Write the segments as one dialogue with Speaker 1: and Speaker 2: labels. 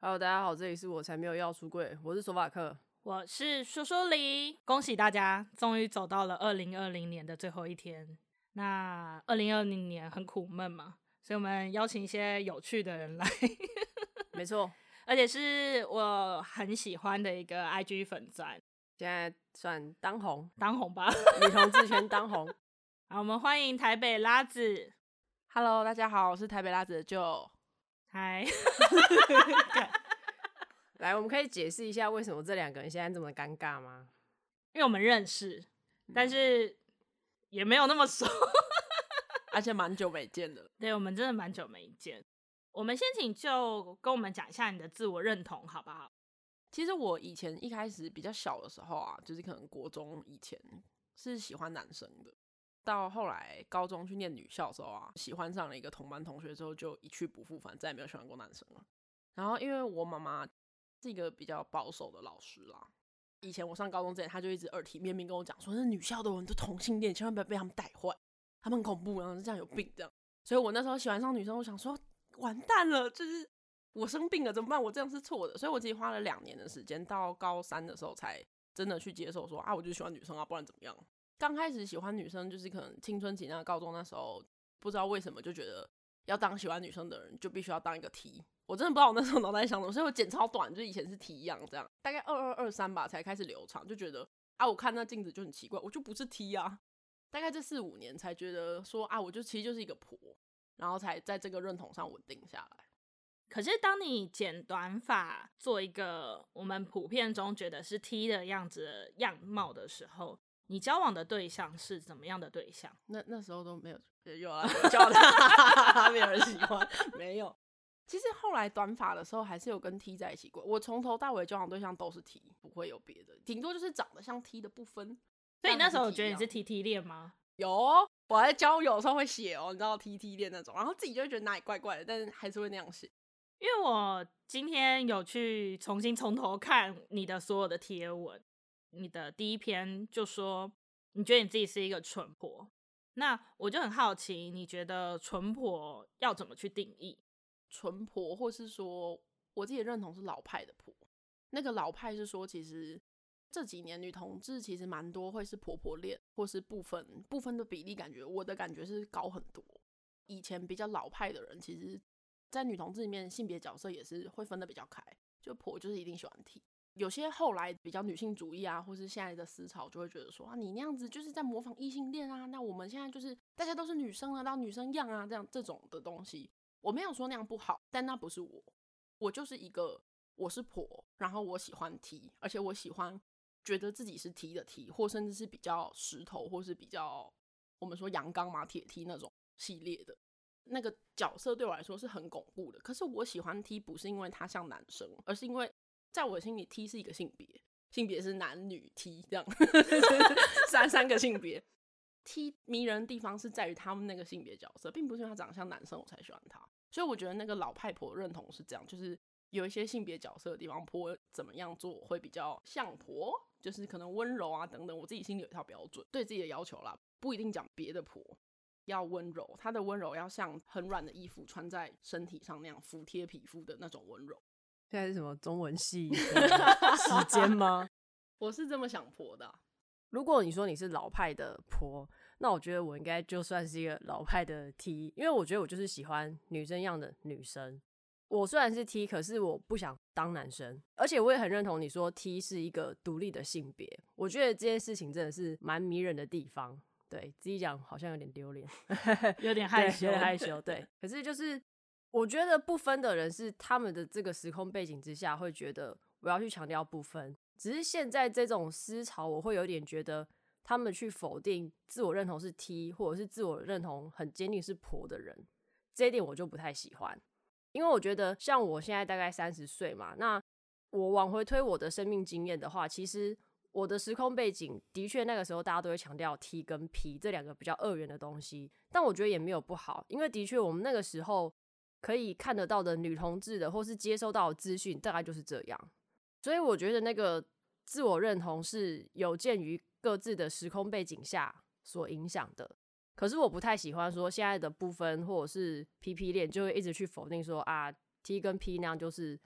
Speaker 1: Hello，大家好，这里是我才没有要出柜，我是索法克，
Speaker 2: 我是说说黎，恭喜大家终于走到了二零二零年的最后一天。那二零二零年很苦闷嘛，所以我们邀请一些有趣的人来，
Speaker 1: 没错，
Speaker 2: 而且是我很喜欢的一个 IG 粉专，
Speaker 1: 现在算当红，
Speaker 2: 当红吧，
Speaker 1: 女同志圈当红。
Speaker 2: 好，我们欢迎台北拉子。
Speaker 3: Hello，大家好，我是台北拉子的 Joe。
Speaker 2: 嗨，
Speaker 1: 来，我们可以解释一下为什么这两个人现在这么尴尬吗？
Speaker 2: 因为我们认识，但是也没有那么熟，
Speaker 3: 而且蛮久没见的。
Speaker 2: 对，我们真的蛮久没见。我们先请 Joe 跟我们讲一下你的自我认同，好不好？
Speaker 3: 其实我以前一开始比较小的时候啊，就是可能国中以前是喜欢男生的。到后来高中去念女校的时候啊，喜欢上了一个同班同学之后，就一去不复返，再也没有喜欢过男生了。然后因为我妈妈是一个比较保守的老师啦，以前我上高中之前，她就一直耳提面命跟我讲说，那女校的人都同性恋，千万不要被他们带坏，他们很恐怖，然后这样有病这样。所以我那时候喜欢上女生，我想说完蛋了，就是我生病了怎么办？我这样是错的。所以我自己花了两年的时间，到高三的时候才真的去接受说啊，我就喜欢女生啊，不然怎么样？刚开始喜欢女生，就是可能青春期那个高中那时候，不知道为什么就觉得要当喜欢女生的人，就必须要当一个 T。我真的不知道我那时候脑袋想什么，所以我剪超短，就以前是 T 一样这样，大概二二二三吧才开始留长，就觉得啊，我看那镜子就很奇怪，我就不是 T 啊。大概这四五年才觉得说啊，我就其实就是一个婆，然后才在这个认同上稳定下来。
Speaker 2: 可是当你剪短发，做一个我们普遍中觉得是 T 的样子样貌的时候，你交往的对象是怎么样的对象？
Speaker 3: 那那时候都没有有啊，交的 没有人喜欢，没有。其实后来短发的时候，还是有跟 T 在一起过。我从头到尾交往对象都是 T，不会有别的，顶多就是长得像 T 的部分。
Speaker 2: 所以你那时候我觉得你是 T T 恋吗？
Speaker 3: 有，我在交友的时候会写哦，你知道 T T 恋那种，然后自己就会觉得哪里怪怪的，但是还是会那样写。
Speaker 2: 因为我今天有去重新从头看你的所有的贴文。你的第一篇就说，你觉得你自己是一个纯婆，那我就很好奇，你觉得纯婆要怎么去定义？
Speaker 3: 纯婆，或是说我自己认同是老派的婆。那个老派是说，其实这几年女同志其实蛮多会是婆婆恋，或是部分部分的比例，感觉我的感觉是高很多。以前比较老派的人，其实在女同志里面性别角色也是会分得比较开，就婆就是一定喜欢 T。有些后来比较女性主义啊，或是现在的思潮，就会觉得说啊，你那样子就是在模仿异性恋啊。那我们现在就是大家都是女生啊，当女生样啊，这样这种的东西，我没有说那样不好，但那不是我，我就是一个我是婆，然后我喜欢 T，而且我喜欢觉得自己是 T 的 T，或甚至是比较石头，或是比较我们说阳刚嘛铁 T 那种系列的那个角色，对我来说是很巩固的。可是我喜欢 T 不是因为他像男生，而是因为。在我心里，T 是一个性别，性别是男女 T 这样，三三个性别。T 迷人的地方是在于他们那个性别角色，并不是因为他长得像男生我才喜欢他。所以我觉得那个老太婆认同是这样，就是有一些性别角色的地方，婆怎么样做会比较像婆，就是可能温柔啊等等。我自己心里有一套标准，对自己的要求啦，不一定讲别的婆要温柔，她的温柔要像很软的衣服穿在身体上那样服帖皮肤的那种温柔。
Speaker 1: 现在是什么中文系时间吗？
Speaker 3: 我是这么想婆的啊。
Speaker 1: 如果你说你是老派的婆，那我觉得我应该就算是一个老派的 T，因为我觉得我就是喜欢女生样的女生。我虽然是 T，可是我不想当男生，而且我也很认同你说 T 是一个独立的性别。我觉得这件事情真的是蛮迷人的地方。对，自己讲好像有点丢脸，
Speaker 2: 有点害羞，
Speaker 1: 有点害羞。对，可是就是。我觉得不分的人是他们的这个时空背景之下会觉得我要去强调不分，只是现在这种思潮，我会有点觉得他们去否定自我认同是 T 或者是自我认同很坚定是婆的人，这一点我就不太喜欢，因为我觉得像我现在大概三十岁嘛，那我往回推我的生命经验的话，其实我的时空背景的确那个时候大家都会强调 T 跟 P 这两个比较二元的东西，但我觉得也没有不好，因为的确我们那个时候。可以看得到的女同志的，或是接收到的资讯，大概就是这样。所以我觉得那个自我认同是有鉴于各自的时空背景下所影响的。可是我不太喜欢说现在的部分或者是 PP 恋，就会一直去否定说啊 T 跟 P 那样就是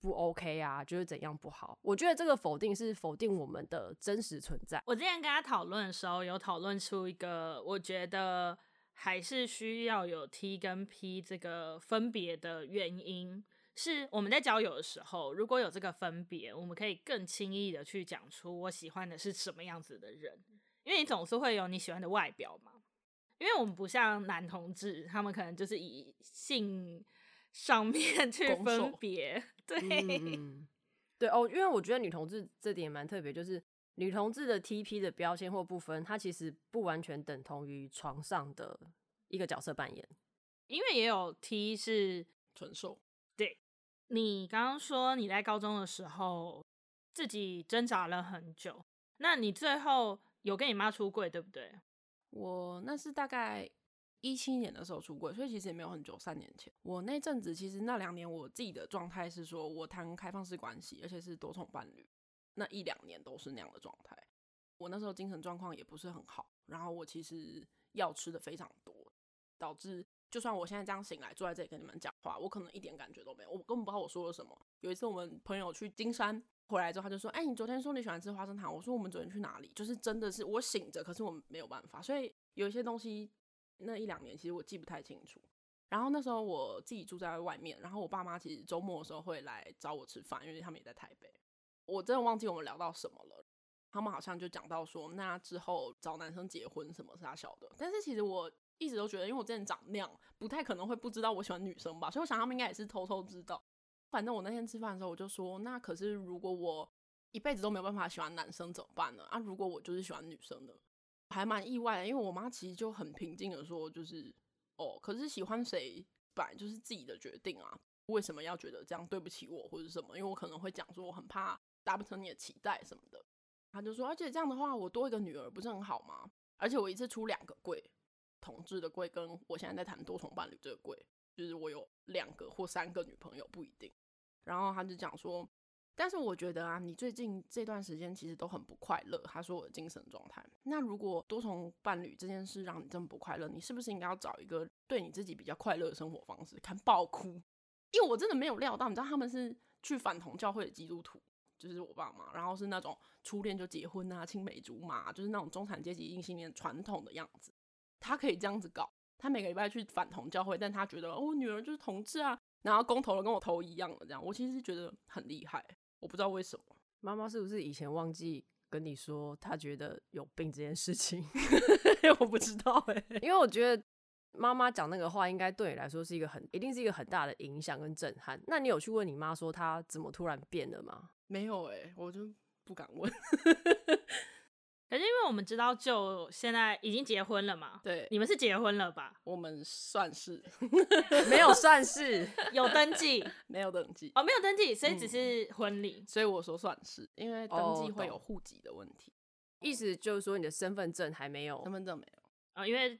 Speaker 1: 不 OK 啊，就是怎样不好。我觉得这个否定是否定我们的真实存在。
Speaker 2: 我之前跟他讨论的时候，有讨论出一个，我觉得还是需要有 T 跟 P 这个分别的原因，是我们在交友的时候，如果有这个分别，我们可以更轻易的去讲出我喜欢的是什么样子的人，因为你总是会有你喜欢的外表嘛。因为我们不像男同志，他们可能就是以性 上面去分别，对，
Speaker 1: 嗯、对哦，因为我觉得女同志这点蛮特别，就是女同志的 TP 的标签或部分，它其实不完全等同于床上的一个角色扮演，
Speaker 2: 因为也有 T 是
Speaker 3: 纯受。
Speaker 2: 对，你刚刚说你在高中的时候自己挣扎了很久，那你最后有跟你妈出柜，对不对？
Speaker 3: 我那是大概一七年的时候出柜，所以其实也没有很久，三年前。我那阵子其实那两年我自己的状态是说，我谈开放式关系，而且是多重伴侣，那一两年都是那样的状态。我那时候精神状况也不是很好，然后我其实药吃的非常多，导致就算我现在这样醒来坐在这里跟你们讲话，我可能一点感觉都没有，我根本不知道我说了什么。有一次我们朋友去金山。回来之后，他就说：“哎、你昨天说你喜欢吃花生糖，我说我们昨天去哪里？就是真的是我醒着，可是我没有办法。所以有一些东西，那一两年其实我记不太清楚。然后那时候我自己住在外面，然后我爸妈其实周末的时候会来找我吃饭，因为他们也在台北。我真的忘记我们聊到什么了。他们好像就讲到说，那之后找男生结婚什么是他晓得。但是其实我一直都觉得，因为我之前长那样，不太可能会不知道我喜欢女生吧。所以我想他们应该也是偷偷知道。”反正我那天吃饭的时候，我就说，那可是如果我一辈子都没有办法喜欢男生怎么办呢？啊，如果我就是喜欢女生的，还蛮意外的，因为我妈其实就很平静的说，就是哦，可是喜欢谁本来就是自己的决定啊，为什么要觉得这样对不起我或者什么？因为我可能会讲说我很怕达不成你的期待什么的。他就说，而且这样的话，我多一个女儿不是很好吗？而且我一次出两个柜，同志的柜跟我现在在谈多重伴侣这个柜，就是我有两个或三个女朋友不一定。然后他就讲说，但是我觉得啊，你最近这段时间其实都很不快乐。他说我的精神状态。那如果多重伴侣这件事让你这么不快乐，你是不是应该要找一个对你自己比较快乐的生活方式？看爆哭，因为我真的没有料到，你知道他们是去反同教会的基督徒，就是我爸妈，然后是那种初恋就结婚啊，青梅竹马，就是那种中产阶级异性恋传统的样子。他可以这样子搞，他每个礼拜去反同教会，但他觉得哦，我女儿就是同志啊。然后公投了跟我投一样的，这样我其实是觉得很厉害，我不知道为什么。
Speaker 1: 妈妈是不是以前忘记跟你说她觉得有病这件事情？
Speaker 3: 我不知道哎、欸，
Speaker 1: 因为我觉得妈妈讲那个话应该对你来说是一个很，一定是一个很大的影响跟震撼。那你有去问你妈说她怎么突然变了吗？
Speaker 3: 没有哎、欸，我就不敢问。
Speaker 2: 可是因为我们知道，就现在已经结婚了嘛。
Speaker 3: 对，
Speaker 2: 你们是结婚了吧？
Speaker 3: 我们算是
Speaker 1: 没有算是
Speaker 2: 有登记，
Speaker 3: 没有登记
Speaker 2: 哦，没有登记，所以只是婚礼、嗯。
Speaker 3: 所以我说算是，因为登记会有户籍的问题、
Speaker 1: 哦。意思就是说你的身份证还没有，
Speaker 3: 身份证没有
Speaker 2: 啊、哦，因为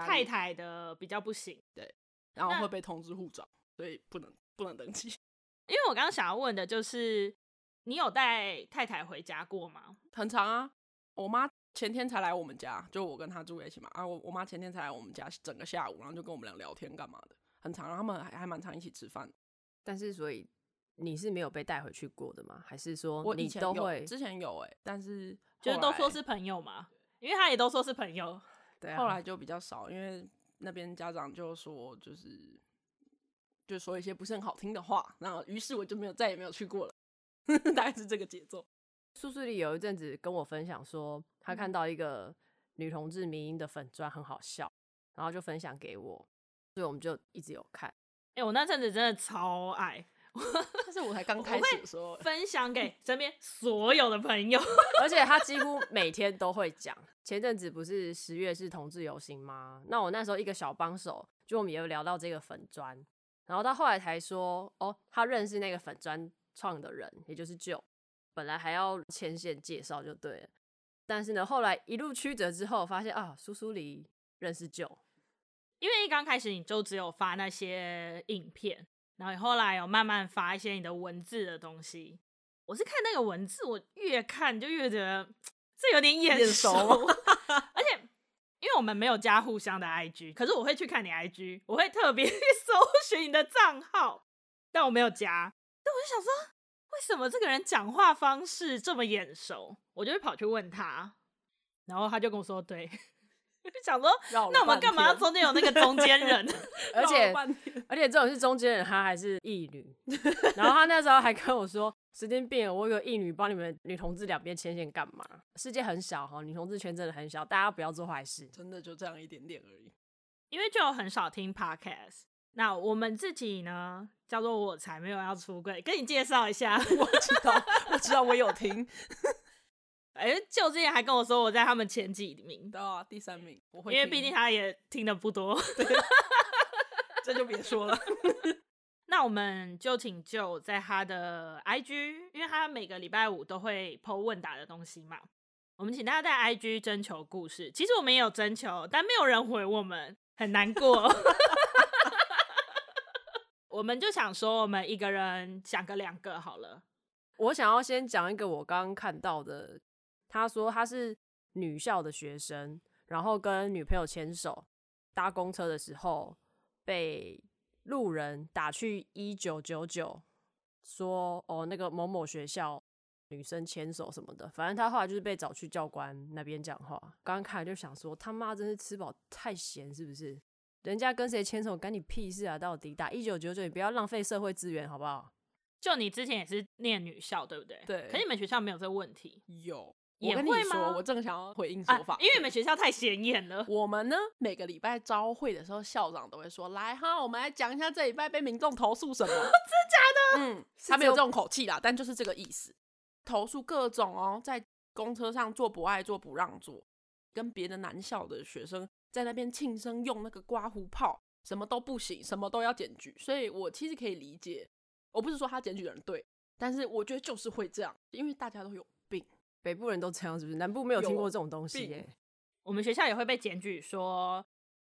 Speaker 2: 太太的比较不行，
Speaker 3: 对，然后会被通知护照，所以不能不能登记。
Speaker 2: 因为我刚刚想要问的就是，你有带太太回家过吗？
Speaker 3: 很长啊。我妈前天才来我们家，就我跟她住在一起嘛。啊，我我妈前天才来我们家整个下午，然后就跟我们俩聊天干嘛的，很长，然后他们还还蛮常一起吃饭。
Speaker 1: 但是，所以你是没有被带回去过的吗？还是说
Speaker 3: 我
Speaker 1: 你都会？
Speaker 3: 之前有哎、欸，但是
Speaker 2: 就是都说是朋友嘛，因为他也都说是朋友。
Speaker 1: 对啊，
Speaker 3: 后来就比较少，因为那边家长就说就是就说一些不是很好听的话，然后于是我就没有再也没有去过了，大概是这个节奏。
Speaker 1: 苏苏里有一阵子跟我分享说，他看到一个女同志迷音的粉钻很好笑，然后就分享给我，所以我们就一直有看。
Speaker 2: 哎、欸，我那阵子真的超爱，
Speaker 3: 但是我才刚开始说，
Speaker 2: 分享给身边所有的朋友，
Speaker 1: 而且他几乎每天都会讲。前阵子不是十月是同志游行吗？那我那时候一个小帮手，就我们也有聊到这个粉砖，然后到后来才说，哦，他认识那个粉砖创的人，也就是 Joe。本来还要牵线介绍就对了，但是呢，后来一路曲折之后，发现啊，苏苏里认识 Joe，
Speaker 2: 因为一刚开始你就只有发那些影片，然后你后来有慢慢发一些你的文字的东西。我是看那个文字，我越看就越觉得这有点眼熟，而且因为我们没有加互相的 IG，可是我会去看你 IG，我会特别 去搜寻你的账号，但我没有加。但我就想说，为什么这个人讲话方式这么眼熟？我就会跑去问他，然后他就跟我说：“对。”就想说，那我们干嘛要中间有那个中间人？
Speaker 1: 而且而且这种是中间人，他还是异女。然后他那时候还跟我说：“时间变了，我有个异女帮你们女同志两边牵线干嘛？世界很小哈，女同志圈真的很小，大家不要做坏事。
Speaker 3: 真的就这样一点点而已。
Speaker 2: 因为就很少听 podcast。那我们自己呢，叫做我才没有要出柜，跟你介绍一下。
Speaker 3: 我知道，我知道，我有听。”
Speaker 2: 哎、欸，就之前还跟我说我在他们前几名，
Speaker 3: 对啊，第三名，我会，
Speaker 2: 因为毕竟他也听的不多，
Speaker 3: 这就别说了。
Speaker 2: 那我们就请就在他的 IG，因为他每个礼拜五都会 po 问答的东西嘛，我们请大家在 IG 征求故事。其实我们也有征求，但没有人回我们，很难过。我们就想说，我们一个人讲个两个好了。
Speaker 1: 我想要先讲一个我刚刚看到的。他说他是女校的学生，然后跟女朋友牵手搭公车的时候，被路人打去一九九九，说哦那个某某学校女生牵手什么的，反正他后来就是被找去教官那边讲话。刚刚看来就想说他妈真是吃饱太闲是不是？人家跟谁牵手干你屁事啊？到底打一九九九，你不要浪费社会资源好不好？
Speaker 2: 就你之前也是念女校对不对？
Speaker 3: 对。
Speaker 2: 可是你们学校没有这个问题？
Speaker 3: 有。我跟你说，我正想要回应说法，
Speaker 2: 啊，因为你们学校太显眼了。
Speaker 3: 我们呢，每个礼拜招会的时候，校长都会说：“来哈，我们来讲一下这礼拜被民众投诉什么。”真的
Speaker 2: 假的？
Speaker 3: 嗯，他没有这种口气啦，但就是这个意思。投诉各种哦，在公车上坐不爱坐不让座，跟别的男校的学生在那边庆生用那个刮胡泡，什么都不行，什么都要检举。所以我其实可以理解，我不是说他检举的人对，但是我觉得就是会这样，因为大家都有病。
Speaker 1: 北部人都这样是不是？南部没有听过这种东西耶、欸。
Speaker 2: 我们学校也会被检举说，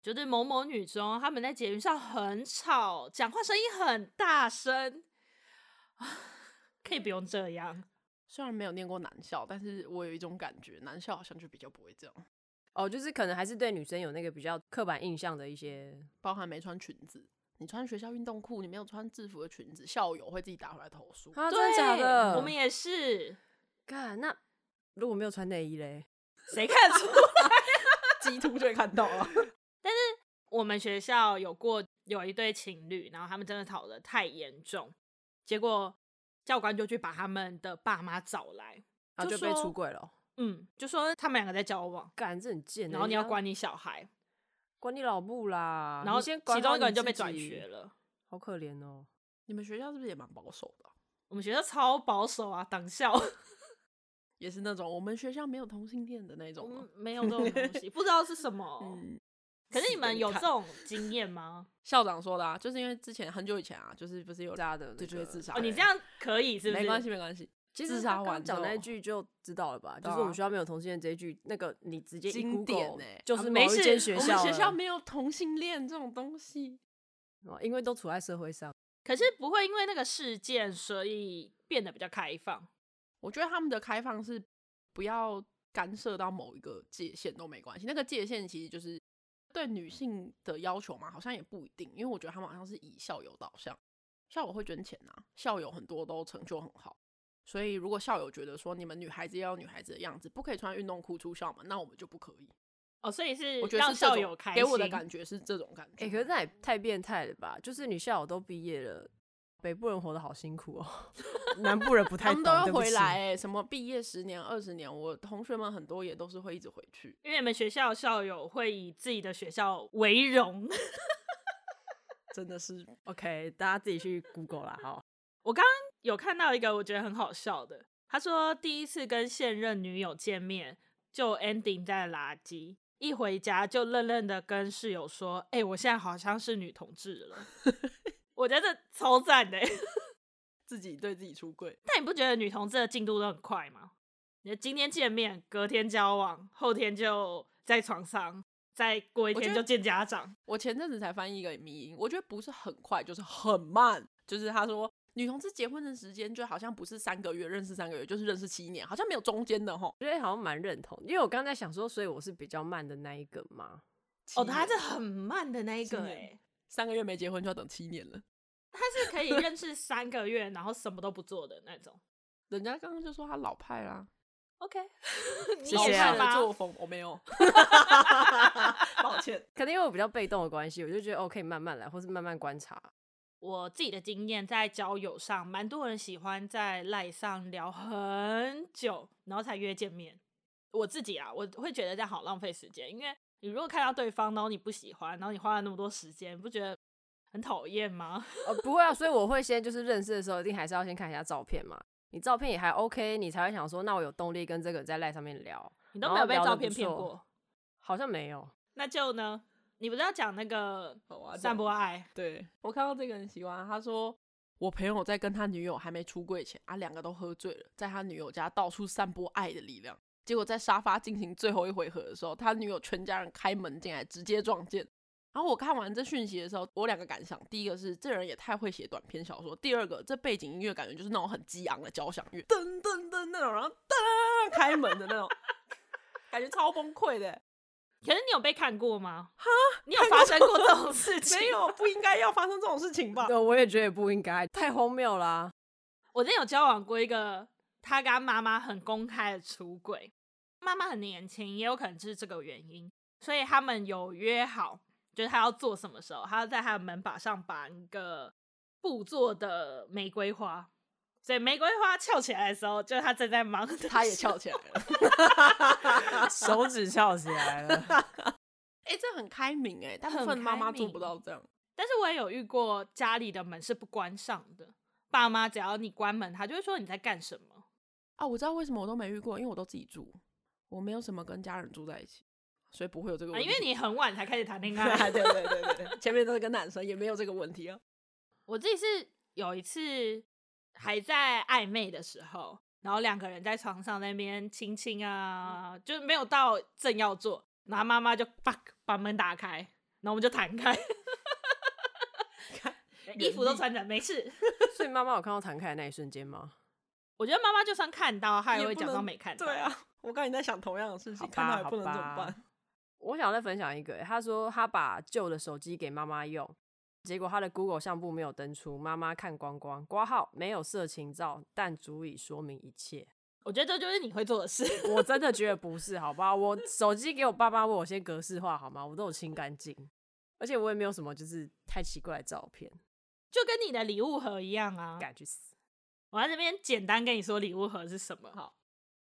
Speaker 2: 就是某某女中他们在捷运上很吵，讲话声音很大声。可以不用这样。
Speaker 3: 虽然没有念过男校，但是我有一种感觉，男校好像就比较不会这样。
Speaker 1: 哦，就是可能还是对女生有那个比较刻板印象的一些，
Speaker 3: 包含没穿裙子，你穿学校运动裤，你没有穿制服的裙子，校友会自己打回来投诉。
Speaker 1: 啊，真的假的？
Speaker 2: 我们也是。
Speaker 1: 干那。如果没有穿内衣嘞，
Speaker 2: 谁看出来？
Speaker 3: 基图就会看到啊。
Speaker 2: 但是我们学校有过有一对情侣，然后他们真的吵得太严重，结果教官就去把他们的爸妈找来，
Speaker 1: 然后就被出柜了。
Speaker 2: 嗯，就说他们两个在交往，
Speaker 1: 干这很贱。
Speaker 2: 然后你要管你小孩，
Speaker 1: 管你老母啦。
Speaker 2: 然后其中一个人就被转学了，
Speaker 1: 好可怜哦。
Speaker 3: 你们学校是不是也蛮保守的？
Speaker 2: 我们学校超保守啊，党校。
Speaker 3: 也是那种我们学校没有同性恋的那种，
Speaker 2: 嗯，没有这种东西，不知道是什么。嗯，可是你们有这种经验吗？
Speaker 3: 校长说的啊，就是因为之前很久以前啊，就是不是有大的，就就会自杀。
Speaker 2: 哦，你这样可以是不是？
Speaker 3: 没关系，没关系。
Speaker 1: 其实自杀完讲那一句就知道了吧？就是我们学校没有同性恋这一句，那个你直接经典呢，就是某一间学校，
Speaker 3: 我们学校没有同性恋这种东西，
Speaker 1: 因为都处在社会上。
Speaker 2: 可是不会因为那个事件，所以变得比较开放。
Speaker 3: 我觉得他们的开放是不要干涉到某一个界限都没关系。那个界限其实就是对女性的要求嘛，好像也不一定。因为我觉得他们好像是以校友导向，校友会捐钱啊，校友很多都成就很好。所以如果校友觉得说你们女孩子要有女孩子的样子，不可以穿运动裤出校门，那我们就不可以。
Speaker 2: 哦，所以是
Speaker 3: 我觉得是校友开给我的感觉是这种感觉。
Speaker 1: 哎、欸，可是那也太变态了吧？就是女校友都毕业了。北部人活得好辛苦哦，南部人不太懂。
Speaker 3: 他们都要回来哎，什么毕业十年、二十年，我同学们很多也都是会一直回去，
Speaker 2: 因为你们学校校友会以自己的学校为荣，
Speaker 3: 真的是
Speaker 1: OK，大家自己去 Google 啦。好，
Speaker 2: 我刚刚有看到一个我觉得很好笑的，他说第一次跟现任女友见面就 ending 在垃圾，一回家就愣愣的跟室友说：“哎、欸，我现在好像是女同志了。” 我觉得超赞的，
Speaker 3: 自己对自己出柜。
Speaker 2: 但你不觉得女同志的进度都很快吗？你今天见面，隔天交往，后天就在床上，再过一天就见家长。
Speaker 3: 我，我前阵子才翻译一个迷因，我觉得不是很快，就是很慢。就是他说女同志结婚的时间就好像不是三个月认识三个月，就是认识七年，好像没有中间的吼。
Speaker 1: 我觉得好像蛮认同，因为我刚才想说，所以我是比较慢的那一个嘛。
Speaker 2: 哦，他是很慢的那一个哎。
Speaker 3: 三个月没结婚就要等七年了，
Speaker 2: 他是可以认识三个月，然后什么都不做的那种。
Speaker 3: 人家刚刚就说他老派啦。
Speaker 2: OK，
Speaker 1: 谢谢啊
Speaker 3: 老派的作风我没有，抱歉。
Speaker 1: 可能因为我比较被动的关系，我就觉得哦，可以慢慢来，或是慢慢观察。
Speaker 2: 我自己的经验，在交友上，蛮多人喜欢在赖上聊很久，然后才约见面。我自己啊，我会觉得这样好浪费时间，因为你如果看到对方，然后你不喜欢，然后你花了那么多时间，不觉得很讨厌吗？
Speaker 1: 呃，不会啊，所以我会先就是认识的时候，一定还是要先看一下照片嘛。你照片也还 OK，你才会想说，那我有动力跟这个在赖上面聊。
Speaker 2: 你都没有被照片骗过？
Speaker 1: 好像没有。
Speaker 2: 那就呢？你不是要讲那个散播爱？
Speaker 3: 对，我看到这个人喜欢，他说我朋友在跟他女友还没出柜前啊，两个都喝醉了，在他女友家到处散播爱的力量。结果在沙发进行最后一回合的时候，他女友全家人开门进来，直接撞见。然后我看完这讯息的时候，我两个感想：第一个是这人也太会写短篇小说；第二个，这背景音乐感觉就是那种很激昂的交响乐，噔噔噔那种，然后噔开门的那种，感觉超崩溃的。
Speaker 2: 可是你有被看过吗？哈，你有发生过这种事情？
Speaker 3: 没有，不应该要发生这种事情吧？
Speaker 1: 对，我也觉得不应该，太荒谬啦、啊。
Speaker 2: 我之前有交往过一个，他跟他妈妈很公开的出轨，妈妈很年轻，也有可能就是这个原因，所以他们有约好。就是他要做什么时候，他要在他的门把上绑一个布做的玫瑰花，所以玫瑰花翘起来的时候，就是他正在忙，
Speaker 3: 他也翘起来了，
Speaker 1: 手指翘起来了。
Speaker 3: 哎、欸，这很开明哎，大部分妈妈做不到这样。
Speaker 2: 但是我也有遇过家里的门是不关上的，爸妈只要你关门，他就会说你在干什么
Speaker 3: 啊？我知道为什么我都没遇过，因为我都自己住，我没有什么跟家人住在一起。所以不会有这个问题，
Speaker 2: 啊，因为你很晚才开始谈恋 爱。
Speaker 3: 对对对对对，前面都是跟男生，也没有这个问题啊。
Speaker 2: 我自己是有一次还在暧昧的时候，然后两个人在床上那边亲亲啊，嗯、就没有到正要做，然后妈妈就把把门打开，然后我们就弹开，衣服都穿着没事。
Speaker 1: 所以妈妈有看到弹开的那一瞬间吗？
Speaker 2: 我觉得妈妈就算看到，她也会假装没看到。
Speaker 3: 对啊，我刚才在想同样的事情，看到也不能怎么办？
Speaker 1: 我想再分享一个，他说他把旧的手机给妈妈用，结果他的 Google 相簿没有登出，妈妈看光光，挂号没有色情照，但足以说明一切。
Speaker 2: 我觉得这就是你会做的事，
Speaker 1: 我真的觉得不是，好吧？我手机给我爸妈，为我先格式化好吗？我都有清干净，而且我也没有什么就是太奇怪的照片，
Speaker 2: 就跟你的礼物盒一样啊，
Speaker 1: 赶去死！
Speaker 2: 我在这边简单跟你说礼物盒是什么哈，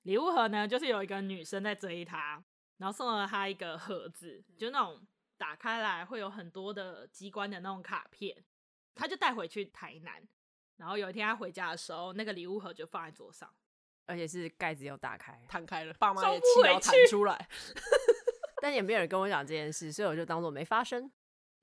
Speaker 2: 礼物盒呢，就是有一个女生在追他。然后送了他一个盒子，就那种打开来会有很多的机关的那种卡片，他就带回去台南。然后有一天他回家的时候，那个礼物盒就放在桌上，
Speaker 1: 而且是盖子有打开，
Speaker 3: 弹开了，爸妈也气到弹出来。
Speaker 1: 但也没有人跟我讲这件事，所以我就当做没发生。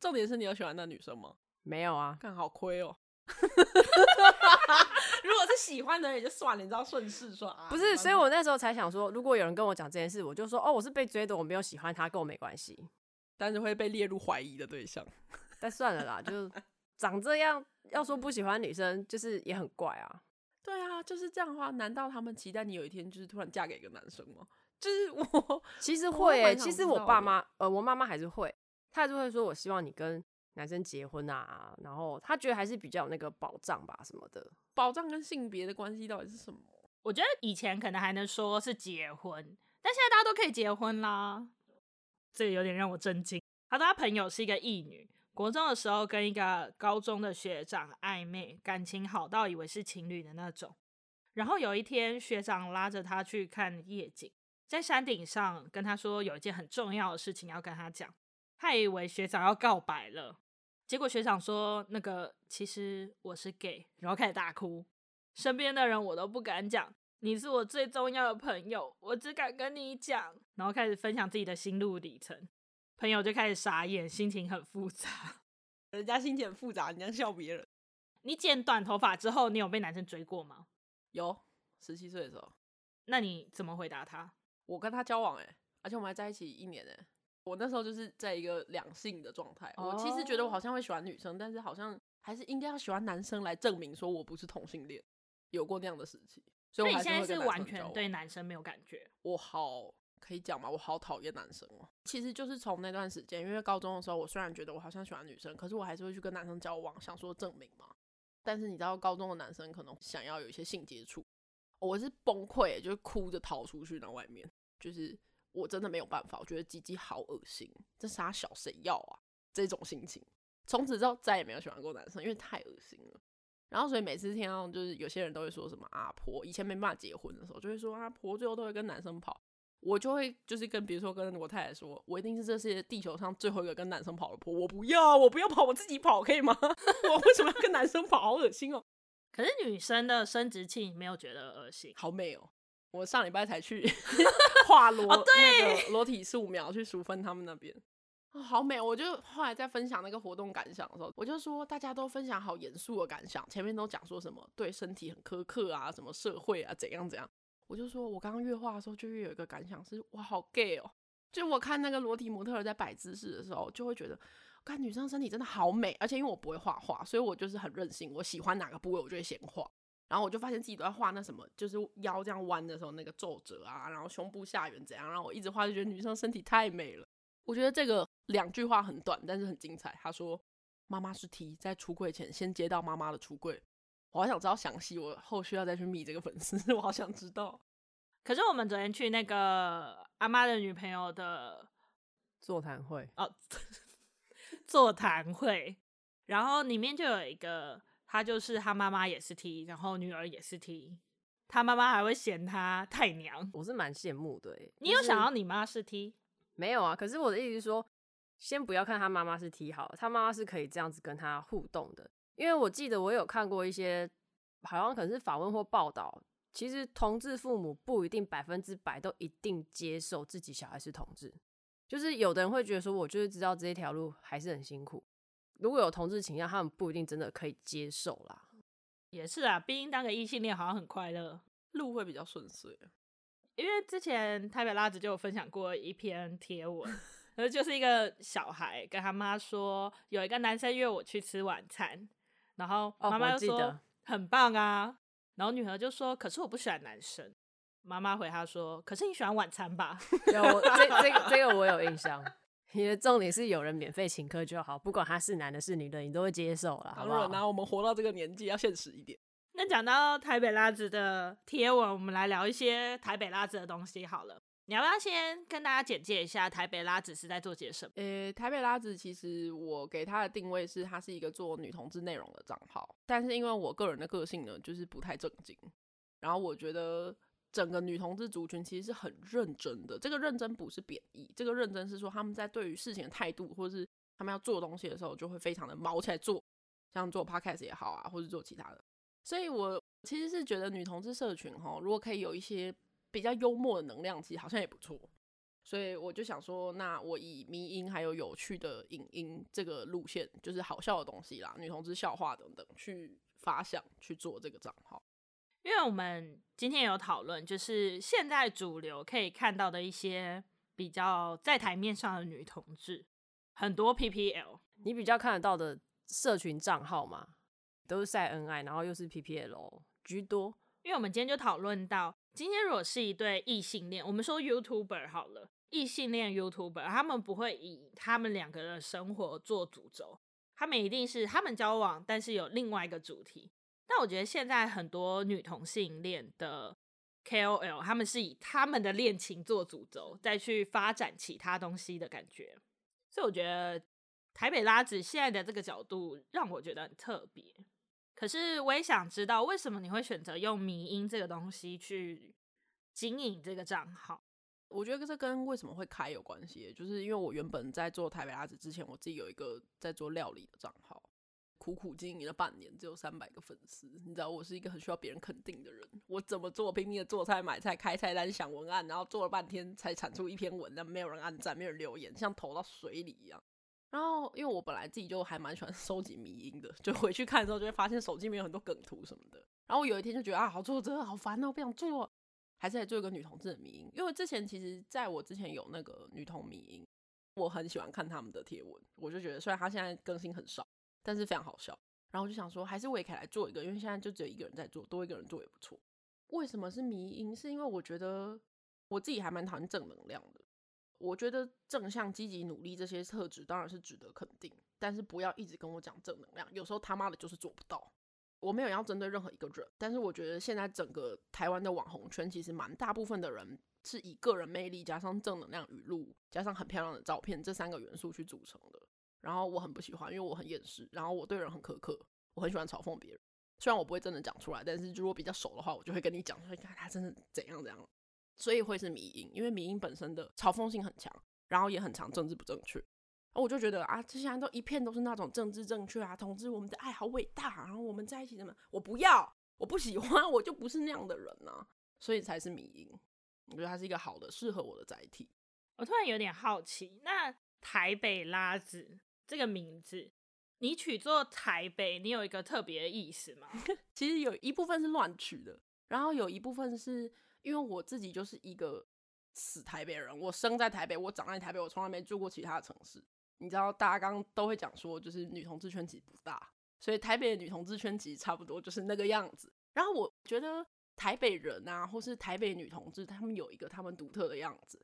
Speaker 3: 重点是你有喜欢那女生吗？
Speaker 1: 没有啊，
Speaker 3: 看好亏哦。如果是喜欢的人也就算了，你知道顺势算啊。
Speaker 1: 不是，所以我那时候才想说，如果有人跟我讲这件事，我就说哦，我是被追的，我没有喜欢他，跟我没关系。
Speaker 3: 但是会被列入怀疑的对象。
Speaker 1: 但算了啦，就长这样，要说不喜欢女生，就是也很怪啊。
Speaker 3: 对啊，就是这样的话，难道他们期待你有一天就是突然嫁给一个男生吗？就是我
Speaker 1: 其实会、欸，其实我爸妈，呃，我妈妈还是会，她还是会说，我希望你跟。男生结婚啊，然后他觉得还是比较有那个保障吧，什么的。
Speaker 3: 保障跟性别的关系到底是什么？
Speaker 2: 我觉得以前可能还能说是结婚，但现在大家都可以结婚啦，这个有点让我震惊。他的他朋友是一个异女，国中的时候跟一个高中的学长暧昧，感情好到以为是情侣的那种。然后有一天，学长拉着他去看夜景，在山顶上跟他说有一件很重要的事情要跟他讲，他以为学长要告白了。结果学长说：“那个其实我是 gay。”然后开始大哭。身边的人我都不敢讲，你是我最重要的朋友，我只敢跟你讲。然后开始分享自己的心路历程，朋友就开始傻眼，心情很复杂。
Speaker 3: 人家心情很复杂，你这样笑别人。
Speaker 2: 你剪短头发之后，你有被男生追过吗？
Speaker 3: 有，十七岁的时候。
Speaker 2: 那你怎么回答他？
Speaker 3: 我跟他交往哎，而且我们还在一起一年哎。我那时候就是在一个两性的状态，我其实觉得我好像会喜欢女生，但是好像还是应该要喜欢男生来证明说我不是同性恋，有过那样的时期。所以，我
Speaker 2: 现在是完全对男生没有感觉？
Speaker 3: 我好可以讲吗？我好讨厌男生哦。其实就是从那段时间，因为高中的时候，我虽然觉得我好像喜欢女生，可是我还是会去跟男生交往，想说证明嘛。但是你知道，高中的男生可能想要有一些性接触，我是崩溃，就是哭着逃出去那外面。就是我真的没有办法，我觉得鸡鸡好恶心，这啥小谁要啊？这种心情，从此之后再也没有喜欢过男生，因为太恶心了。然后所以每次听到就是有些人都会说什么阿婆，以前没办法结婚的时候，就会说阿婆最后都会跟男生跑。我就会就是跟比如说跟我太太说，我一定是这世界地球上最后一个跟男生跑的婆，我不要，我不要跑，我自己跑可以吗？我为什么要跟男生跑？好恶心哦！
Speaker 2: 可是女生的生殖器你没有觉得恶心？
Speaker 3: 好美哦！我上礼拜才去 画裸
Speaker 2: 哦，对
Speaker 3: 那个裸体素描，去淑芬他们那边。哦，好美！我就后来在分享那个活动感想的时候，我就说大家都分享好严肃的感想，前面都讲说什么对身体很苛刻啊，什么社会啊怎样怎样。我就说我刚刚越画的时候，就越有一个感想是，哇，好 gay 哦！就我看那个裸体模特儿在摆姿势的时候，就会觉得，看女生身体真的好美，而且因为我不会画画，所以我就是很任性，我喜欢哪个部位，我就会先画。然后我就发现自己都在画那什么，就是腰这样弯的时候那个皱褶啊，然后胸部下缘怎样，然后我一直画就觉得女生身体太美了。我觉得这个两句话很短，但是很精彩。他说：“妈妈是 T，在出柜前先接到妈妈的出柜。”我好想知道详细，我后续要再去密这个粉丝，我好想知道。
Speaker 2: 可是我们昨天去那个阿妈的女朋友的
Speaker 1: 座谈会
Speaker 2: 哦，座谈会，然后里面就有一个，他就是他妈妈也是 T，然后女儿也是 T，他妈妈还会嫌他太娘，
Speaker 1: 我是蛮羡慕的。
Speaker 2: 你有想要你妈是 T？
Speaker 1: 没有啊，可是我的意思是说，先不要看他妈妈是 T 好了，他妈妈是可以这样子跟他互动的。因为我记得我有看过一些，好像可能是访问或报道，其实同志父母不一定百分之百都一定接受自己小孩是同志，就是有的人会觉得说，我就是知道这一条路还是很辛苦。如果有同志倾向，他们不一定真的可以接受啦。
Speaker 2: 也是啊，毕竟当个异性恋好像很快乐，
Speaker 3: 路会比较顺遂。
Speaker 2: 因为之前台北拉子就有分享过一篇贴文，然后就是一个小孩跟他妈说，有一个男生约我去吃晚餐，然后妈妈就说很棒啊，然后女儿就说可是我不喜欢男生，妈妈回他说可是你喜欢晚餐吧？
Speaker 1: 有这这个这个我有印象，你的重点是有人免费请客就好，不管他是男的是女的，你都会接受了，好不好？
Speaker 3: 然后我们活到这个年纪要现实一点。
Speaker 2: 那讲到台北拉子的贴文，我们来聊一些台北拉子的东西好了。你要不要先跟大家简介一下台北拉子是在做些什么？
Speaker 3: 呃、欸，台北拉子其实我给他的定位是，他是一个做女同志内容的账号。但是因为我个人的个性呢，就是不太正经。然后我觉得整个女同志族群其实是很认真的。这个认真不是贬义，这个认真是说他们在对于事情的态度，或者是他们要做东西的时候，就会非常的卯起来做，像做 podcast 也好啊，或者做其他的。所以，我其实是觉得女同志社群哈，如果可以有一些比较幽默的能量，其实好像也不错。所以我就想说，那我以迷因还有有趣的影音这个路线，就是好笑的东西啦，女同志笑话等等，去发想去做这个账号。
Speaker 2: 因为我们今天有讨论，就是现在主流可以看到的一些比较在台面上的女同志，很多 PPL，
Speaker 1: 你比较看得到的社群账号嘛？都是晒恩爱，然后又是 PPL 居多。
Speaker 2: 因为我们今天就讨论到，今天如果是一对异性恋，我们说 YouTuber 好了，异性恋 YouTuber，他们不会以他们两个人的生活做主轴，他们一定是他们交往，但是有另外一个主题。但我觉得现在很多女同性恋的 KOL，他们是以他们的恋情做主轴，再去发展其他东西的感觉。所以我觉得台北拉子现在的这个角度让我觉得很特别。可是我也想知道，为什么你会选择用迷音这个东西去经营这个账号？
Speaker 3: 我觉得这跟为什么会开有关系，就是因为我原本在做台北拉子之前，我自己有一个在做料理的账号，苦苦经营了半年，只有三百个粉丝。你知道，我是一个很需要别人肯定的人，我怎么做，拼命的做菜、买菜、开菜单、想文案，然后做了半天才产出一篇文，但没有人按赞，没有人留言，像投到水里一样。然后，因为我本来自己就还蛮喜欢收集迷因的，就回去看的时候就会发现手机里面有很多梗图什么的。然后我有一天就觉得啊，好做这个好烦哦，不想做，还是来做一个女同志的迷因。因为之前其实在我之前有那个女同迷因，我很喜欢看他们的贴文，我就觉得虽然他现在更新很少，但是非常好笑。然后我就想说，还是我也可以来做一个，因为现在就只有一个人在做，多一个人做也不错。为什么是迷因？是因为我觉得我自己还蛮讨厌正能量的。我觉得正向、积极、努力这些特质当然是值得肯定，但是不要一直跟我讲正能量，有时候他妈的就是做不到。我没有要针对任何一个人，但是我觉得现在整个台湾的网红圈其实蛮大部分的人是以个人魅力加上正能量语录加上很漂亮的照片这三个元素去组成的。然后我很不喜欢，因为我很厌世，然后我对人很苛刻，我很喜欢嘲讽别人。虽然我不会真的讲出来，但是如果比较熟的话，我就会跟你讲说，你看他真的怎样怎样。所以会是迷因，因为迷因本身的嘲讽性很强，然后也很强政治不正确。我就觉得啊，这些人都一片都是那种政治正确啊，同志我们的爱好伟大，然后我们在一起怎么？我不要，我不喜欢，我就不是那样的人啊，所以才是迷因。我觉得它是一个好的、适合我的载体。
Speaker 2: 我突然有点好奇，那台北拉子这个名字，你取作台北，你有一个特别的意思吗？
Speaker 3: 其实有一部分是乱取的，然后有一部分是。因为我自己就是一个死台北人，我生在台北，我长在台北，我从来没住过其他的城市。你知道，大家刚刚都会讲说，就是女同志圈其实不大，所以台北的女同志圈其实差不多就是那个样子。然后我觉得台北人啊，或是台北女同志，他们有一个他们独特的样子。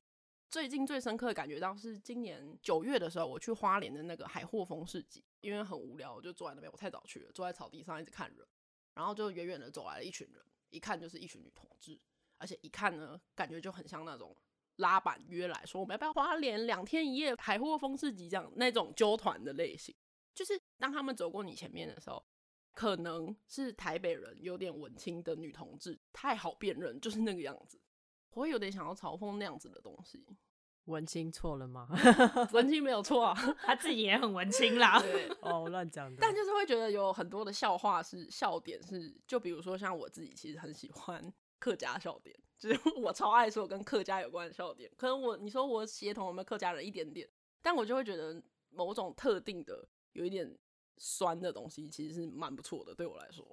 Speaker 3: 最近最深刻的感觉到是今年九月的时候，我去花莲的那个海货风市集，因为很无聊，我就坐在那边，我太早去了，坐在草地上一直看人，然后就远远的走来了一群人，一看就是一群女同志。而且一看呢，感觉就很像那种拉板约来说，我们要不要花莲两天一夜海货风市集这样那种揪团的类型。就是当他们走过你前面的时候，可能是台北人有点文青的女同志，太好辨认，就是那个样子。我会有点想要嘲讽那样子的东西。
Speaker 1: 文青错了吗？
Speaker 3: 文青没有错啊，
Speaker 2: 他自己也很文青啦。
Speaker 3: 对
Speaker 1: 哦，乱讲的。
Speaker 3: 但就是会觉得有很多的笑话是笑点是，就比如说像我自己其实很喜欢。客家笑点，就是我超爱说跟客家有关的笑点。可能我你说我协同我们客家人一点点，但我就会觉得某种特定的有一点酸的东西，其实是蛮不错的。对我来说，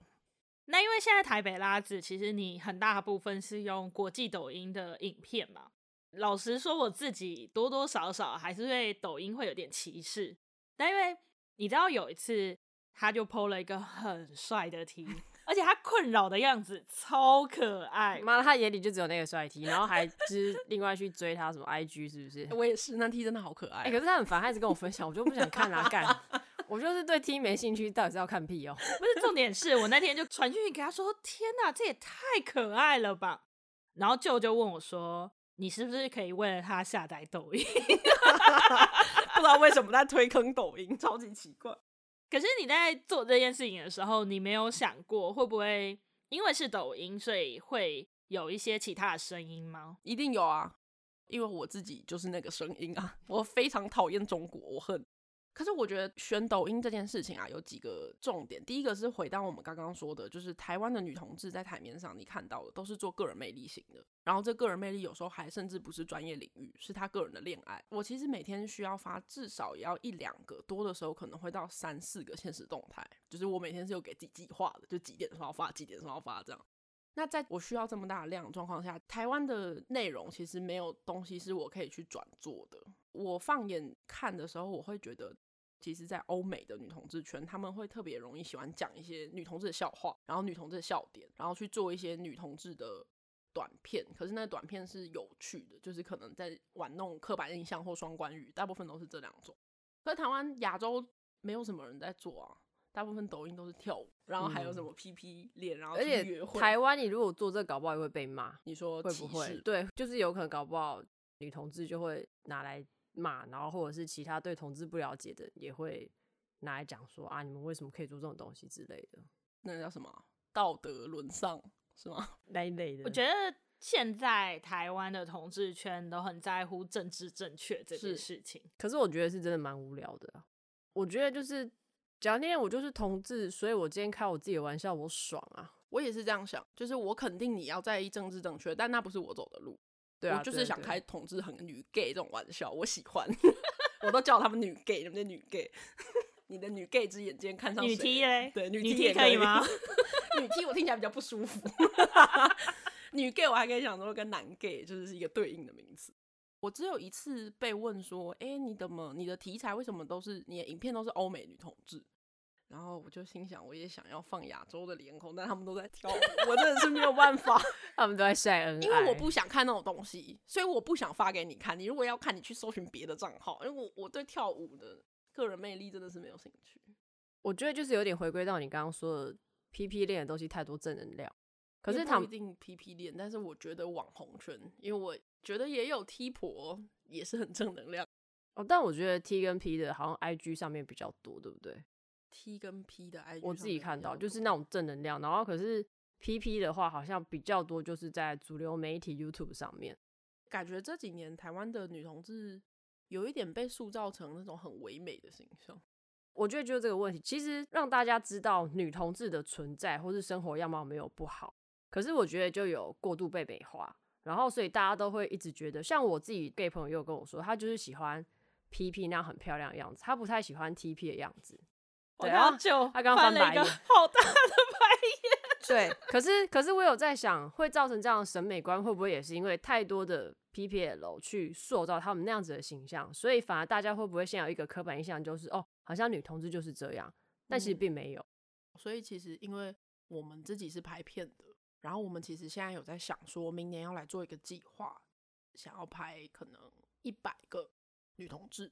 Speaker 2: 那因为现在台北拉子，其实你很大部分是用国际抖音的影片嘛。老实说，我自己多多少少还是对抖音会有点歧视。但因为你知道有一次，他就 PO 了一个很帅的 T。而且他困扰的样子超可爱，
Speaker 1: 妈的，他眼里就只有那个帅 T，然后还就是另外去追他什么 IG 是不是？
Speaker 3: 我也是，那 T 真的好可
Speaker 1: 爱。可是他很烦，他一直跟我分享，我就不想看啊，干，我就是对 T 没兴趣，到底是要看屁哦、喔？
Speaker 2: 不是，重点是我那天就传讯息给他说：“天哪，这也太可爱了吧！”然后舅舅问我说：“你是不是可以为了他下载抖音？”
Speaker 3: 不知道为什么在推坑抖音，超级奇怪。
Speaker 2: 可是你在做这件事情的时候，你没有想过会不会因为是抖音，所以会有一些其他的声音吗？
Speaker 3: 一定有啊，因为我自己就是那个声音啊，我非常讨厌中国，我恨。可是我觉得选抖音这件事情啊，有几个重点。第一个是回到我们刚刚说的，就是台湾的女同志在台面上你看到的都是做个人魅力型的，然后这个人魅力有时候还甚至不是专业领域，是她个人的恋爱。我其实每天需要发至少也要一两个，多的时候可能会到三四个现实动态，就是我每天是有给自己计划的，就几点的时候发，几点的时候发这样。那在我需要这么大的量的状况下，台湾的内容其实没有东西是我可以去转做的。我放眼看的时候，我会觉得。其实，在欧美的女同志圈，他们会特别容易喜欢讲一些女同志的笑话，然后女同志的笑点，然后去做一些女同志的短片。可是那短片是有趣的，就是可能在玩弄刻板印象或双关语，大部分都是这两种。可是台湾亚洲没有什么人在做啊，大部分抖音都是跳舞，然后还有什么 P P 脸，然后去约会。
Speaker 1: 台湾你如果做这个，搞不好也会被骂。
Speaker 3: 你说
Speaker 1: 会不会？对，就是有可能搞不好女同志就会拿来。骂，然后或者是其他对同志不了解的，也会拿来讲说啊，你们为什么可以做这种东西之类的？
Speaker 3: 那叫什么道德沦丧是吗？
Speaker 1: 那一类的。
Speaker 2: 我觉得现在台湾的同志圈都很在乎政治正确这件事情，
Speaker 1: 可是我觉得是真的蛮无聊的。我觉得就是，假如那天我就是同志，所以我今天开我自己的玩笑，我爽啊！
Speaker 3: 我也是这样想，就是我肯定你要在意政治正确，但那不是我走的路。对啊，我就是想开同志很女 gay 这种玩笑，我喜欢，我都叫他们女 gay，你们的女 gay，你的女 gay 之眼睛看上
Speaker 2: 女 T 嘞？
Speaker 3: 对，女
Speaker 2: T,
Speaker 3: 也
Speaker 2: 可以吗？
Speaker 3: 女 T 我听起来比较不舒服，女 gay 我还可以想说跟男 gay 就是是一个对应的名词。我只有一次被问说，哎、欸，你怎么你的题材为什么都是你的影片都是欧美女同志？然后我就心想，我也想要放亚洲的脸孔，但他们都在跳舞，我真的是没有办法。
Speaker 1: 他们都在晒恩爱，
Speaker 3: 因为我不想看那种东西，所以我不想发给你看。你如果要看，你去搜寻别的账号，因为我我对跳舞的个人魅力真的是没有兴趣。
Speaker 1: 我觉得就是有点回归到你刚刚说的，P P 练的东西太多正能量。可是他
Speaker 3: 不一定 P P 练，但是我觉得网红圈，因为我觉得也有 T 婆也是很正能量。
Speaker 1: 哦，但我觉得 T 跟 P 的好像 I G 上面比较多，对不对
Speaker 3: ？T 跟 P 的 I G
Speaker 1: 我自己看到就是那种正能量，然后可是 P P 的话好像比较多，就是在主流媒体 YouTube 上面。
Speaker 3: 感觉这几年台湾的女同志有一点被塑造成那种很唯美的形象。
Speaker 1: 我觉得就是这个问题，其实让大家知道女同志的存在或是生活样貌没有不好，可是我觉得就有过度被美化，然后所以大家都会一直觉得，像我自己 gay 朋友又跟我说，他就是喜欢。P P 那样很漂亮的样子，他不太喜欢 T P 的样子。对啊，他刚翻了一个
Speaker 2: 好大的白眼。
Speaker 1: 对，可是可是我有在想，会造成这样的审美观，会不会也是因为太多的 P P L 去塑造他们那样子的形象，所以反而大家会不会先有一个刻板印象，就是哦，好像女同志就是这样，但其实并没有。
Speaker 3: 嗯，所以其实因为我们自己是拍片的，然后我们其实现在有在想，说明年要来做一个计划，想要拍可能一百个。女同志，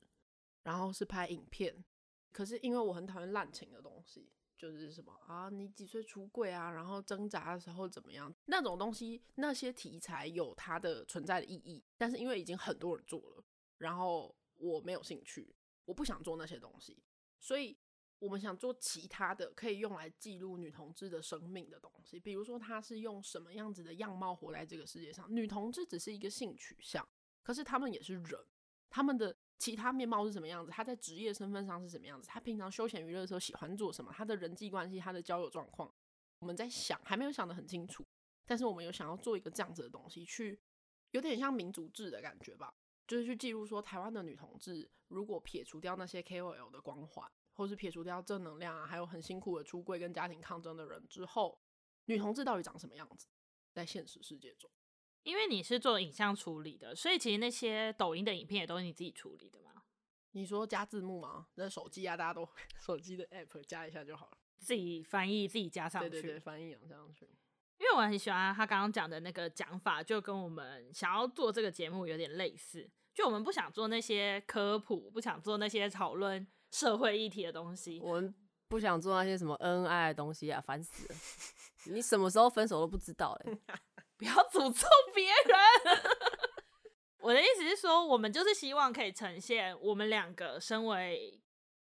Speaker 3: 然后是拍影片，可是因为我很讨厌滥情的东西，就是什么啊，你几岁出柜啊，然后挣扎的时候怎么样，那种东西，那些题材有它的存在的意义，但是因为已经很多人做了，然后我没有兴趣，我不想做那些东西，所以我们想做其他的可以用来记录女同志的生命的东西，比如说她是用什么样子的样貌活在这个世界上，女同志只是一个性取向，可是他们也是人。他们的其他面貌是什么样子？他在职业身份上是什么样子？他平常休闲娱乐的时候喜欢做什么？他的人际关系、他的交友状况，我们在想，还没有想得很清楚。但是我们有想要做一个这样子的东西，去有点像民族志的感觉吧，就是去记录说台湾的女同志，如果撇除掉那些 KOL 的光环，或是撇除掉正能量啊，还有很辛苦的出柜跟家庭抗争的人之后，女同志到底长什么样子？在现实世界中。
Speaker 2: 因为你是做影像处理的，所以其实那些抖音的影片也都是你自己处理的吗？
Speaker 3: 你说加字幕吗？那手机啊，大家都 手机的 app 加一下就好了，
Speaker 2: 自己翻译自己加上去。
Speaker 3: 对对对，翻译上去。
Speaker 2: 因为我很喜欢他刚刚讲的那个讲法，就跟我们想要做这个节目有点类似。就我们不想做那些科普，不想做那些讨论社会议题的东西，
Speaker 1: 我们不想做那些什么恩爱的东西啊，烦死了！你什么时候分手都不知道嘞。
Speaker 2: 不要诅咒别人。我的意思是说，我们就是希望可以呈现我们两个身为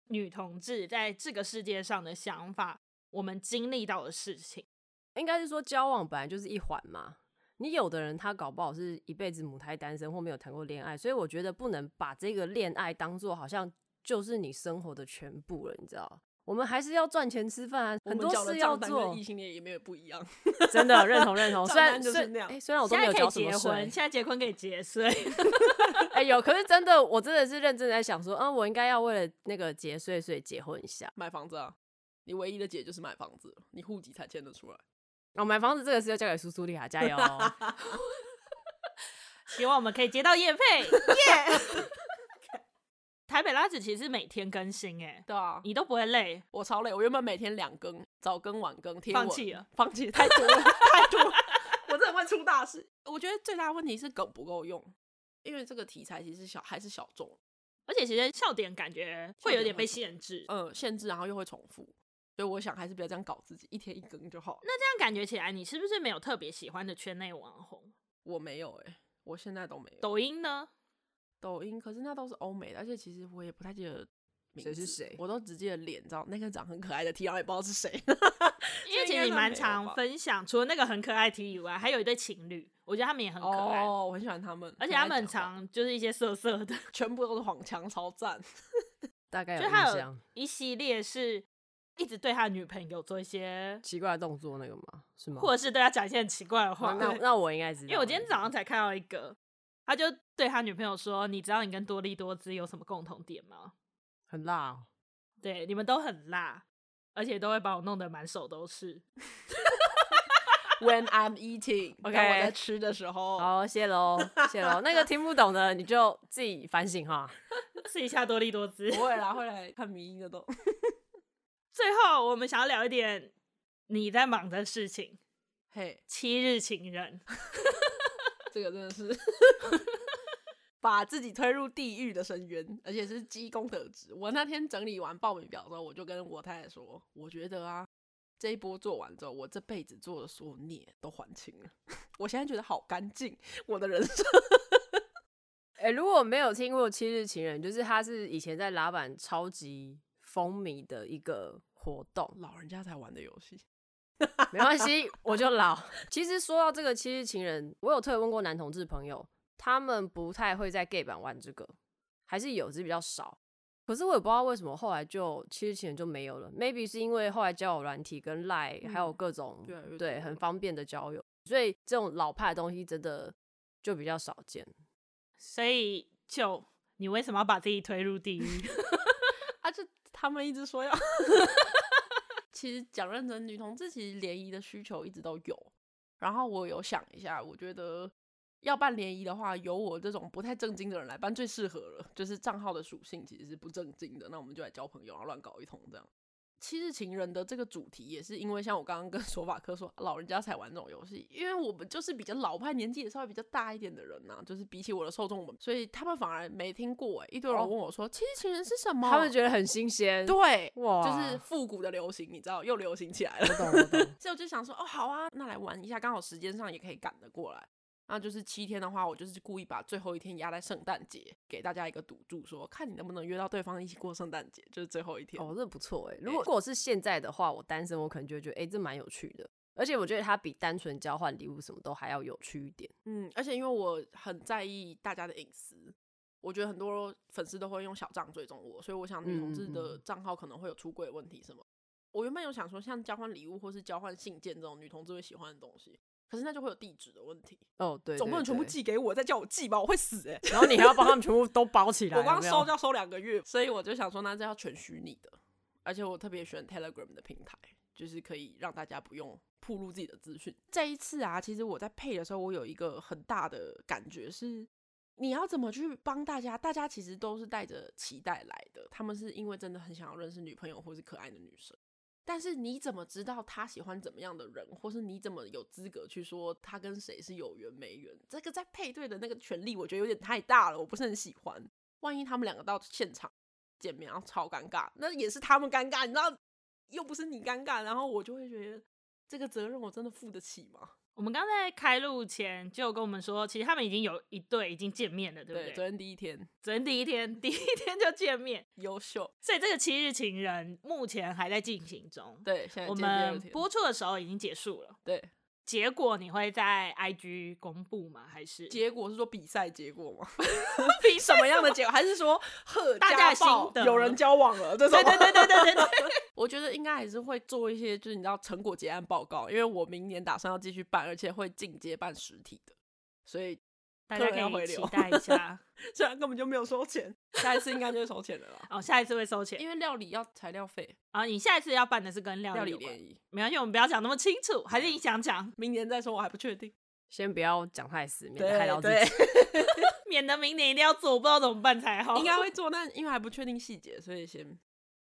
Speaker 2: 女同志在这个世界上的想法，我们经历到的事情。
Speaker 1: 应该是说，交往本来就是一环嘛。你有的人他搞不好是一辈子母胎单身或没有谈过恋爱，所以我觉得不能把这个恋爱当做好像就是你生活的全部了，你知道？我们还是要赚钱吃饭啊，很多事要做。
Speaker 3: 异性恋也没有不一样，
Speaker 1: 真的认同认同。虽然
Speaker 3: 就是那样，
Speaker 1: 欸、虽然我都没有交什么
Speaker 2: 结婚，现在结婚可以节税。
Speaker 1: 哎、欸、有，可是真的，我真的是认真在想说，嗯，我应该要为了那个节税，所以结婚一下，
Speaker 3: 买房子啊。你唯一的解就是买房子，你户籍才签得出来。
Speaker 1: 哦，买房子这个事要交给苏苏丽亚，加油！
Speaker 2: 希望我们可以接到业配，耶、yeah!！台北拉子其实是每天更新哎，
Speaker 3: 对啊，
Speaker 2: 你都不会累，
Speaker 3: 我超累。我原本每天两更，早更晚更，贴
Speaker 2: 放弃了，
Speaker 3: 放弃 太多了，太多了，我真的会出大事。我觉得最大的问题是梗不够用，因为这个题材其实小还是小众，
Speaker 2: 而且其实笑点感觉会有点被限制，
Speaker 3: 嗯，限制，然后又会重复，所以我想还是不要这样搞自己，一天一更就好。
Speaker 2: 那这样感觉起来，你是不是没有特别喜欢的圈内网红？
Speaker 3: 我没有哎、欸，我现在都没有。
Speaker 2: 抖音呢？
Speaker 3: 抖音，可是那都是欧美的，而且其实我也不太记得
Speaker 1: 谁是谁，
Speaker 3: 我都只记得脸，知道那个长很可爱的 T，然后也不知道是谁。
Speaker 2: 因为其实你蛮常分享，除了那个很可爱 T 以外，还有一对情侣，我觉得他们也很可爱，
Speaker 3: 哦，我很喜欢他们，
Speaker 2: 而且他们很常就是一些色色的，
Speaker 3: 全部都是黄腔，超赞。
Speaker 1: 大概有
Speaker 2: 就他有一系列是一直对他女朋友做一些
Speaker 1: 奇怪的动作，那个吗？是吗？
Speaker 2: 或者是对他讲一些很奇怪的话？
Speaker 1: 那那我应该知道，
Speaker 2: 因为我今天早上才看到一个。他就对他女朋友说：“你知道你跟多利多滋有什么共同点吗？
Speaker 1: 很辣哦。
Speaker 2: 对，你们都很辣，而且都会把我弄得满手都是。
Speaker 3: When I'm eating，OK，我在吃的时候。
Speaker 1: 好，谢喽，谢喽。那个听不懂的你就自己反省哈，
Speaker 2: 试一下多利多滋。
Speaker 3: 不会啦，会来看迷音的都。
Speaker 2: 最后我们想要聊一点你在忙的事情。
Speaker 3: 嘿，
Speaker 2: 七日情人，
Speaker 3: 这个真的是 把自己推入地狱的深渊，而且是积功德值。我那天整理完报名表之后，我就跟我太太说，我觉得啊，这一波做完之后，我这辈子做的所有孽都还清了。我现在觉得好干净，我的人生。
Speaker 1: 哎、欸，如果没有听过七日情人，就是他是以前在拉板超级风靡的一个活动，
Speaker 3: 老人家才玩的游戏。
Speaker 1: 没关系，我就老。其实说到这个七日情人，我有特别问过男同志朋友，他们不太会在 gay 版玩这个，还是有，只是比较少。可是我也不知道为什么后来就七日情人就没有了。Maybe 是因为后来交友软体跟 Line、嗯、还有各种对，对很方便的交友，所以这种老派的东西真的就比较少见。
Speaker 2: 所以就你为什么要把自己推入地狱？
Speaker 3: 啊，就他们一直说要。其实讲认真，女同志其实联谊的需求一直都有。然后我有想一下，我觉得要办联谊的话，由我这种不太正经的人来办最适合了。就是账号的属性其实是不正经的，那我们就来交朋友，然后乱搞一通这样。七日情人的这个主题也是因为像我刚刚跟 索法克说，老人家才玩这种游戏，因为我们就是比较老派，年纪也稍微比较大一点的人呐、啊，就是比起我的受众们，所以他们反而没听过哎、欸。一堆人问我说，七日情人是什么？
Speaker 1: 他们觉得很新鲜，
Speaker 3: 对，哇，就是复古的流行，你知道，又流行起来了。我懂，我懂。所以我就想说，哦，好啊，那来玩一下，刚好时间上也可以赶得过来。那就是七天的话，我就是故意把最后一天压在圣诞节，给大家一个赌注，说看你能不能约到对方一起过圣诞节，就是最后一天。
Speaker 1: 哦，这不错哎。如果如果是现在的话，我单身，我可能就会觉得，哎、欸，这蛮有趣的。而且我觉得它比单纯交换礼物什么都还要有趣一点。
Speaker 3: 嗯，而且因为我很在意大家的隐私，我觉得很多粉丝都会用小账追踪我，所以我想女同志的账号可能会有出柜问题什么。嗯嗯。我原本有想说，像交换礼物或是交换信件这种女同志会喜欢的东西。可是那就会有地址的问题
Speaker 1: 哦，对，对，对，
Speaker 3: 总不能全部寄给我，再叫我寄吧，我会死哎、欸。
Speaker 1: 然后你还要帮他们全部都包起来，
Speaker 3: 我光收就要收两个月，所以我就想说，那这要全虚拟的，而且我特别喜欢 Telegram 的平台，就是可以让大家不用暴露自己的资讯。这一次啊，其实我在配的时候，我有一个很大的感觉是，你要怎么去帮大家？大家其实都是带着期待来的，他们是因为真的很想要认识女朋友或是可爱的女生。但是你怎么知道他喜欢怎么样的人，或是你怎么有资格去说他跟谁是有缘没缘？这个在配对的那个权利，我觉得有点太大了，我不是很喜欢。万一他们两个到现场见面，然后超尴尬，那也是他们尴尬，你知道，又不是你尴尬，然后我就会觉得这个责任我真的负得起吗？
Speaker 2: 我们刚在开录前就跟我们说，其实他们已经有一对已经见面了，对不对？
Speaker 3: 对，昨天第一天，
Speaker 2: 昨天第一天，第一天就见面，
Speaker 3: 优秀。
Speaker 2: 所以这个七日情人目前还在进行中。
Speaker 3: 对，现在
Speaker 2: 我们播出的时候已经结束了。
Speaker 3: 对。
Speaker 2: 结果你会在 IG 公布吗？还是
Speaker 3: 结果是说比赛结果吗？比什么样的结果？还是说贺大家心得有人交往了？对对对对对对对。我觉得应该还是会做一些，就是你知道成果结案报告，因为我明年打算要继续办，而且会进阶办实体的，所以。
Speaker 2: 大家可以期待一 下，
Speaker 3: 虽然根本就没有收钱，下一次应该就会收钱的了。
Speaker 2: 哦，下一次会收钱，
Speaker 3: 因为料理要材料费
Speaker 2: 啊。你下一次要办的是跟料理联谊，没关系，我们不要讲那么清楚，还是你想讲，
Speaker 3: 明年再说，我还不确定，
Speaker 1: 先不要讲太死，免得害到自己，
Speaker 2: 免得明年一定要做，我不知道怎么办才好。
Speaker 3: 应该会做，但因为还不确定细节，所以先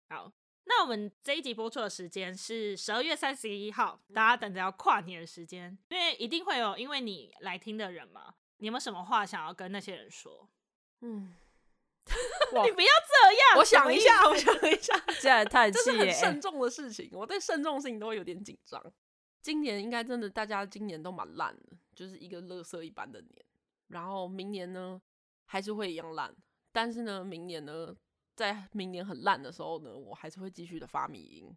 Speaker 2: 好。那我们这一集播出的时间是十二月三十一号，大家等着要跨年的时间，因为一定会有因为你来听的人嘛。你有没有什么话想要跟那些人说？嗯，你不要这样。
Speaker 3: 我想一下，我想一下，
Speaker 1: 这样太气耶。
Speaker 3: 这是很慎重的事情，我对慎重的事情都会有点紧张。今年应该真的，大家今年都蛮烂的，就是一个垃圾一般的年。然后明年呢，还是会一样烂。但是呢，明年呢，在明年很烂的时候呢，我还是会继续的发迷因。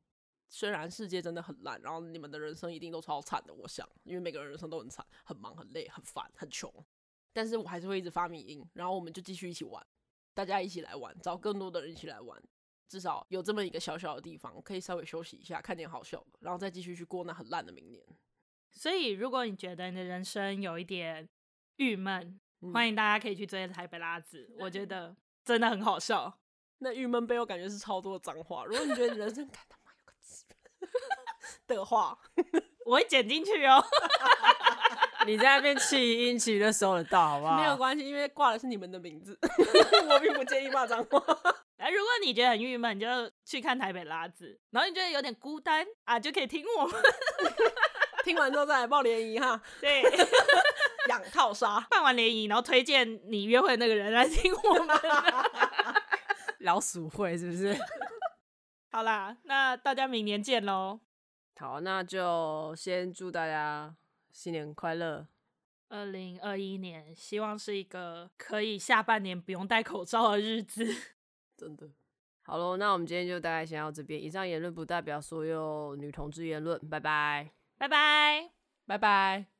Speaker 3: 虽然世界真的很烂，然后你们的人生一定都超惨的，我想，因为每个人人生都很惨，很忙、很累、很烦、很穷，但是我还是会一直发迷因，然后我们就继续一起玩，大家一起来玩，找更多的人一起来玩，至少有这么一个小小的地方，可以稍微休息一下，看点好笑的，然后再继续去过那很烂的明年。
Speaker 2: 所以，如果你觉得你的人生有一点郁闷，嗯、欢迎大家可以去追台北拉子，我觉得真的很好笑。
Speaker 3: 那郁闷背后感觉是超多的脏话，如果你觉得你人生感到。的话，
Speaker 2: 我会剪进去哦。
Speaker 1: 你在那边气音气都收得到，好不好？
Speaker 3: 没有关系，因为挂的是你们的名字，我并不介意骂脏话。
Speaker 2: 哎，那如果你觉得很郁闷，你就去看台北拉子，然后你觉得有点孤单啊，就可以听我们。
Speaker 3: 听完之后再来报联谊哈。
Speaker 2: 对，
Speaker 3: 养套杀，
Speaker 2: 办完联谊，然后推荐你约会的那个人来听我们。
Speaker 1: 老鼠会是不是？
Speaker 2: 好啦，那大家明年见喽。
Speaker 1: 好，那就先祝大家新年快乐。
Speaker 2: 二零二一年，希望是一个可以下半年不用戴口罩的日子。
Speaker 3: 真的。
Speaker 1: 好喽，那我们今天就大概先到这边。以上言论不代表所有女同志言论。拜拜，
Speaker 2: 拜拜，
Speaker 3: 拜拜。